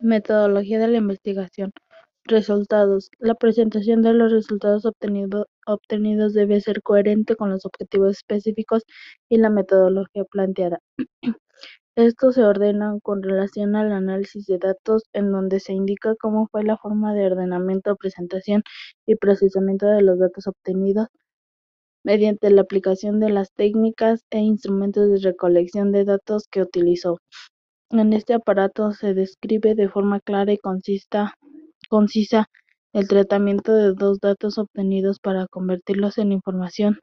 Metodología de la investigación. Resultados. La presentación de los resultados obtenidos debe ser coherente con los objetivos específicos y la metodología planteada. Estos se ordenan con relación al análisis de datos, en donde se indica cómo fue la forma de ordenamiento, presentación y procesamiento de los datos obtenidos mediante la aplicación de las técnicas e instrumentos de recolección de datos que utilizó. En este aparato se describe de forma clara y concisa, el tratamiento de dos datos obtenidos para convertirlos en información.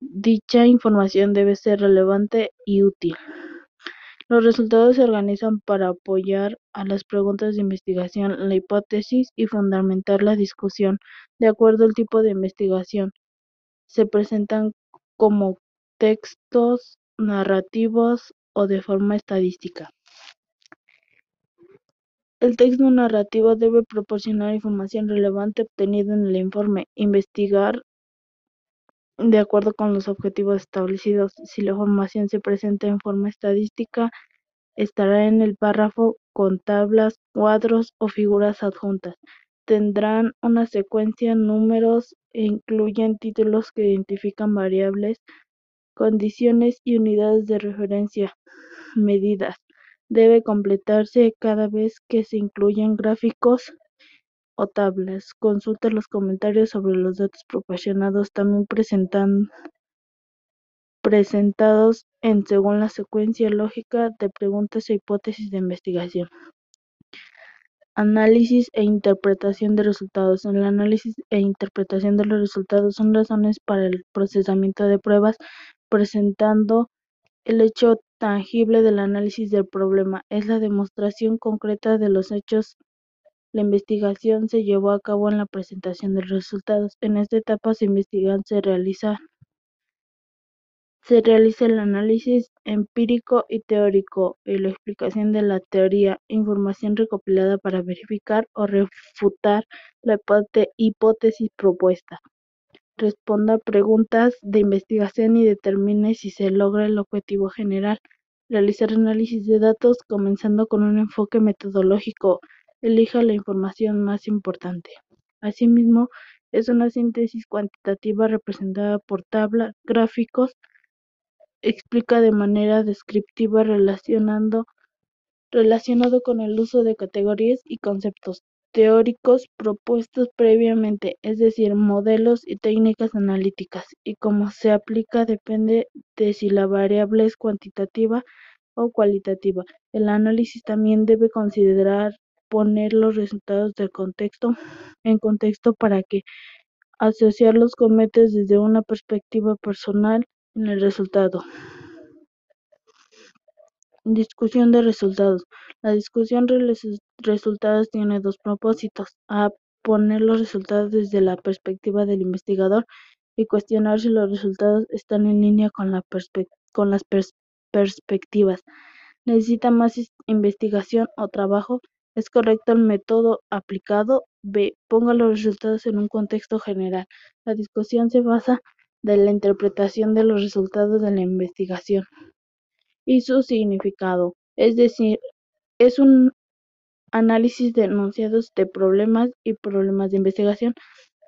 Dicha información debe ser relevante y útil. Los resultados se organizan para apoyar a las preguntas de investigación, la hipótesis y fundamentar la discusión de acuerdo al tipo de investigación. Se presentan como textos narrativos o de forma estadística. El texto narrativo debe proporcionar información relevante obtenida en el informe, investigar de acuerdo con los objetivos establecidos. Si la información se presenta en forma estadística, estará en el párrafo con tablas, cuadros o figuras adjuntas. Tendrán una secuencia, números e incluyen títulos que identifican variables, condiciones y unidades de referencia, medidas debe completarse cada vez que se incluyan gráficos o tablas. Consulta los comentarios sobre los datos proporcionados, también presentados en según la secuencia lógica de preguntas e hipótesis de investigación. Análisis e interpretación de resultados. El análisis e interpretación de los resultados son razones para el procesamiento de pruebas, presentando el hecho tangible del análisis del problema es la demostración concreta de los hechos. La investigación se llevó a cabo en la presentación de resultados. En esta etapa se investigan, se se realiza el análisis empírico y teórico y la explicación de la teoría, información recopilada para verificar o refutar la hipótesis propuesta responda preguntas de investigación y determine si se logra el objetivo general. Realizar análisis de datos comenzando con un enfoque metodológico. Elija la información más importante. Asimismo, es una síntesis cuantitativa representada por tablas, gráficos, explica de manera descriptiva relacionando relacionado con el uso de categorías y conceptos teóricos propuestos previamente, es decir, modelos y técnicas analíticas, y cómo se aplica depende de si la variable es cuantitativa o cualitativa. El análisis también debe considerar poner los resultados del contexto en contexto para que asociarlos con metas desde una perspectiva personal en el resultado. Discusión de resultados. La discusión de resultados tiene dos propósitos: a poner los resultados desde la perspectiva del investigador y cuestionar si los resultados están en línea con, la con las perspectivas. ¿Necesita más investigación o trabajo? ¿Es correcto el método aplicado? B. Ponga los resultados en un contexto general. La discusión se basa de la interpretación de los resultados de la investigación y su significado, es decir, es un análisis de enunciados de problemas y problemas de investigación,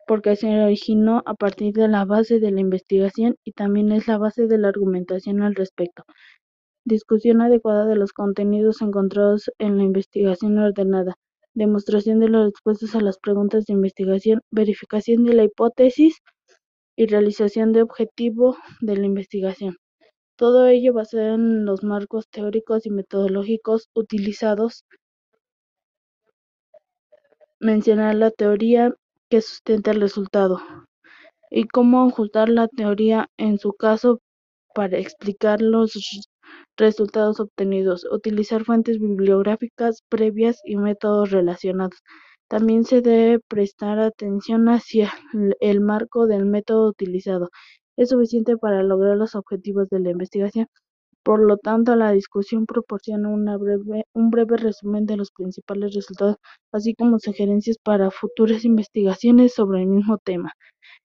porque se originó a partir de la base de la investigación y también es la base de la argumentación al respecto. Discusión adecuada de los contenidos encontrados en la investigación ordenada, demostración de las respuestas a las preguntas de investigación, verificación de la hipótesis y realización de objetivo de la investigación. Todo ello basado en los marcos teóricos y metodológicos utilizados. Mencionar la teoría que sustenta el resultado y cómo ajustar la teoría en su caso para explicar los resultados obtenidos, utilizar fuentes bibliográficas previas y métodos relacionados. También se debe prestar atención hacia el marco del método utilizado es suficiente para lograr los objetivos de la investigación. Por lo tanto, la discusión proporciona un breve resumen de los principales resultados, así como sugerencias para futuras investigaciones sobre el mismo tema.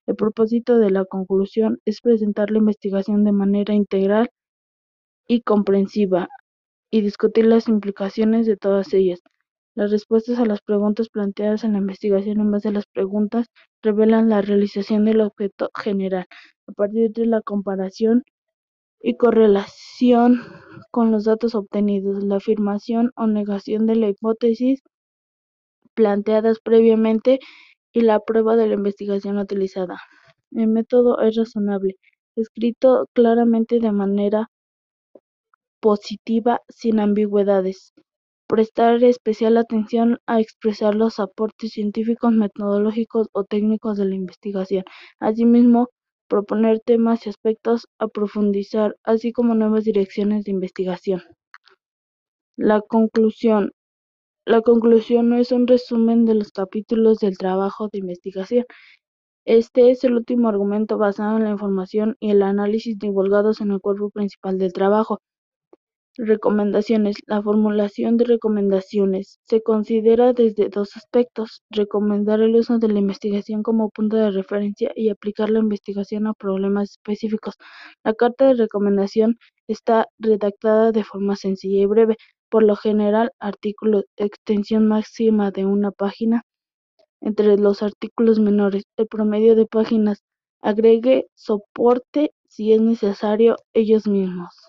El propósito de la conclusión es presentar la investigación de manera integral y comprensiva y discutir las implicaciones de todas ellas. Las respuestas a las preguntas planteadas en la investigación en base a las preguntas revelan la realización del objeto general, a partir de la comparación y correlación con los datos obtenidos, la afirmación o negación de la hipótesis planteadas previamente y la prueba de la investigación utilizada. El método es razonable, escrito claramente de manera positiva, sin ambigüedades. Prestar especial atención a expresar los aportes científicos, metodológicos o técnicos de la investigación. Asimismo, proponer temas y aspectos a profundizar, así como nuevas direcciones de investigación. La conclusión. La conclusión no es un resumen de los capítulos del trabajo de investigación. Este es el último argumento basado en la información y el análisis divulgados en el cuerpo principal del trabajo. Recomendaciones. La formulación de recomendaciones se considera desde dos aspectos: recomendar el uso de la investigación como punto de referencia y aplicar la investigación a problemas específicos. La carta de recomendación está redactada de forma sencilla y breve, por lo general artículos, extensión máxima de una página entre los artículos menores. El promedio de páginas agregue soporte si es necesario ellos mismos.